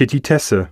Petitesse